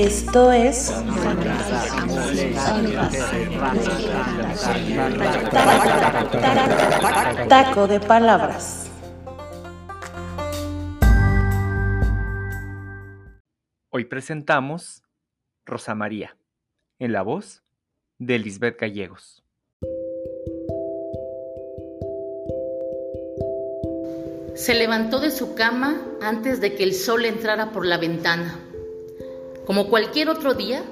Esto es Taco de Palabras. Hoy presentamos Rosa María, en la voz de Lisbeth Gallegos. Se levantó de su cama antes de que el sol entrara por la ventana. Como cualquier otro día,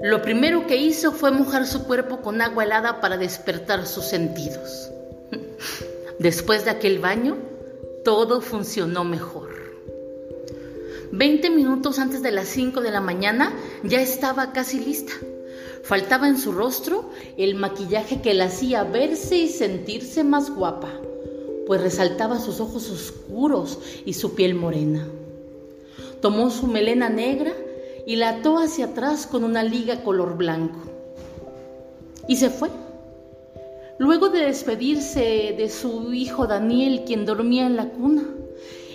lo primero que hizo fue mojar su cuerpo con agua helada para despertar sus sentidos. Después de aquel baño, todo funcionó mejor. Veinte minutos antes de las cinco de la mañana ya estaba casi lista. Faltaba en su rostro el maquillaje que la hacía verse y sentirse más guapa pues resaltaba sus ojos oscuros y su piel morena. Tomó su melena negra y la ató hacia atrás con una liga color blanco. Y se fue. Luego de despedirse de su hijo Daniel, quien dormía en la cuna,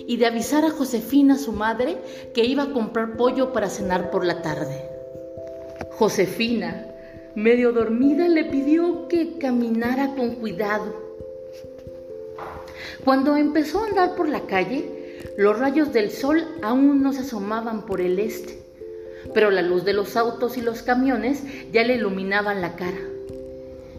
y de avisar a Josefina, su madre, que iba a comprar pollo para cenar por la tarde. Josefina, medio dormida, le pidió que caminara con cuidado cuando empezó a andar por la calle, los rayos del sol aún no se asomaban por el este, pero la luz de los autos y los camiones ya le iluminaban la cara.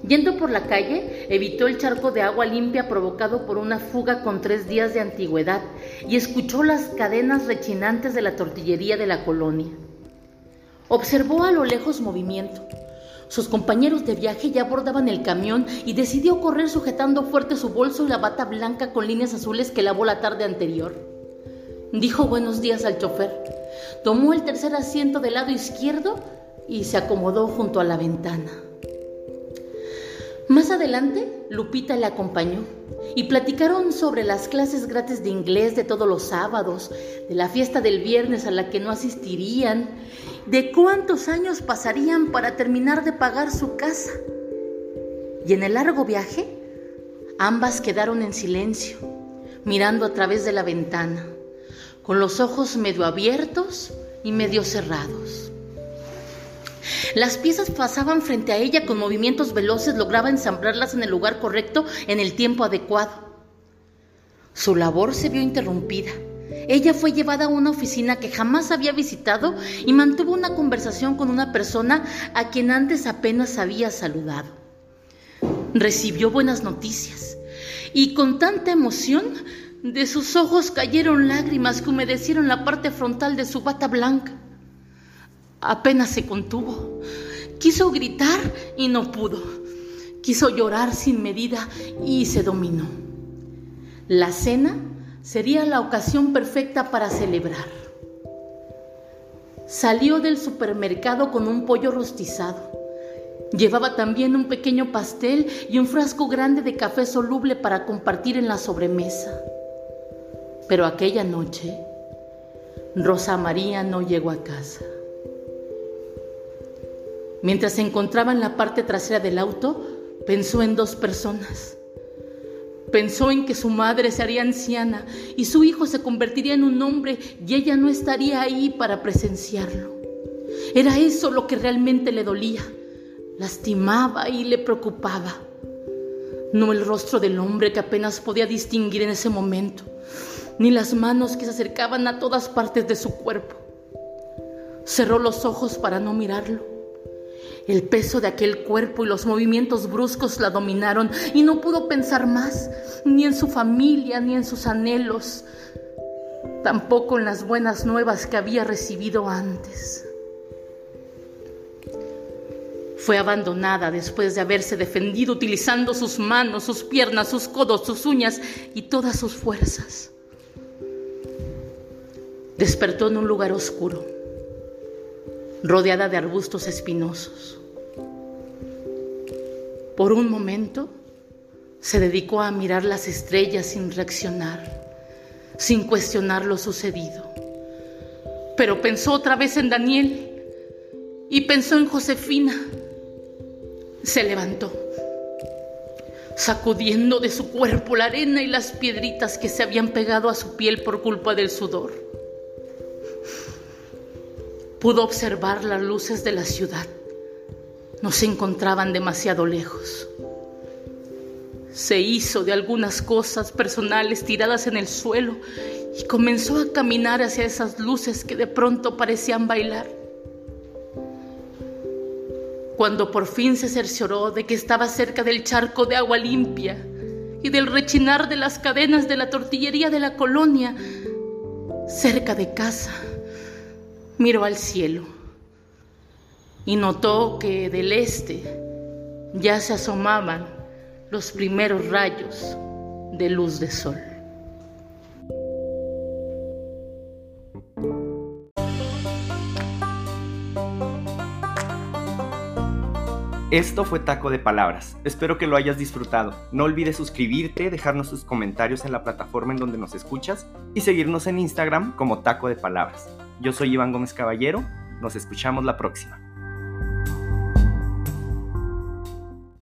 Yendo por la calle, evitó el charco de agua limpia provocado por una fuga con tres días de antigüedad y escuchó las cadenas rechinantes de la tortillería de la colonia. Observó a lo lejos movimiento. Sus compañeros de viaje ya abordaban el camión y decidió correr sujetando fuerte su bolso y la bata blanca con líneas azules que lavó la tarde anterior. Dijo buenos días al chofer. Tomó el tercer asiento del lado izquierdo y se acomodó junto a la ventana. Más adelante, Lupita le acompañó y platicaron sobre las clases gratis de inglés de todos los sábados, de la fiesta del viernes a la que no asistirían, de cuántos años pasarían para terminar de pagar su casa. Y en el largo viaje, ambas quedaron en silencio, mirando a través de la ventana, con los ojos medio abiertos y medio cerrados. Las piezas pasaban frente a ella con movimientos veloces, lograba ensamblarlas en el lugar correcto en el tiempo adecuado. Su labor se vio interrumpida. Ella fue llevada a una oficina que jamás había visitado y mantuvo una conversación con una persona a quien antes apenas había saludado. Recibió buenas noticias y con tanta emoción de sus ojos cayeron lágrimas que humedecieron la parte frontal de su bata blanca. Apenas se contuvo. Quiso gritar y no pudo. Quiso llorar sin medida y se dominó. La cena sería la ocasión perfecta para celebrar. Salió del supermercado con un pollo rostizado. Llevaba también un pequeño pastel y un frasco grande de café soluble para compartir en la sobremesa. Pero aquella noche, Rosa María no llegó a casa. Mientras se encontraba en la parte trasera del auto, pensó en dos personas. Pensó en que su madre se haría anciana y su hijo se convertiría en un hombre y ella no estaría ahí para presenciarlo. Era eso lo que realmente le dolía, lastimaba y le preocupaba. No el rostro del hombre que apenas podía distinguir en ese momento, ni las manos que se acercaban a todas partes de su cuerpo. Cerró los ojos para no mirarlo el peso de aquel cuerpo y los movimientos bruscos la dominaron y no pudo pensar más, ni en su familia, ni en sus anhelos, tampoco en las buenas nuevas que había recibido antes. Fue abandonada después de haberse defendido utilizando sus manos, sus piernas, sus codos, sus uñas y todas sus fuerzas. Despertó en un lugar oscuro, rodeada de arbustos espinosos. Por un momento se dedicó a mirar las estrellas sin reaccionar, sin cuestionar lo sucedido. Pero pensó otra vez en Daniel y pensó en Josefina. Se levantó, sacudiendo de su cuerpo la arena y las piedritas que se habían pegado a su piel por culpa del sudor. Pudo observar las luces de la ciudad. No se encontraban demasiado lejos. Se hizo de algunas cosas personales tiradas en el suelo y comenzó a caminar hacia esas luces que de pronto parecían bailar. Cuando por fin se cercioró de que estaba cerca del charco de agua limpia y del rechinar de las cadenas de la tortillería de la colonia, cerca de casa, miró al cielo y notó que del este ya se asomaban los primeros rayos de luz de sol. Esto fue Taco de Palabras. Espero que lo hayas disfrutado. No olvides suscribirte, dejarnos tus comentarios en la plataforma en donde nos escuchas y seguirnos en Instagram como Taco de Palabras. Yo soy Iván Gómez Caballero. Nos escuchamos la próxima.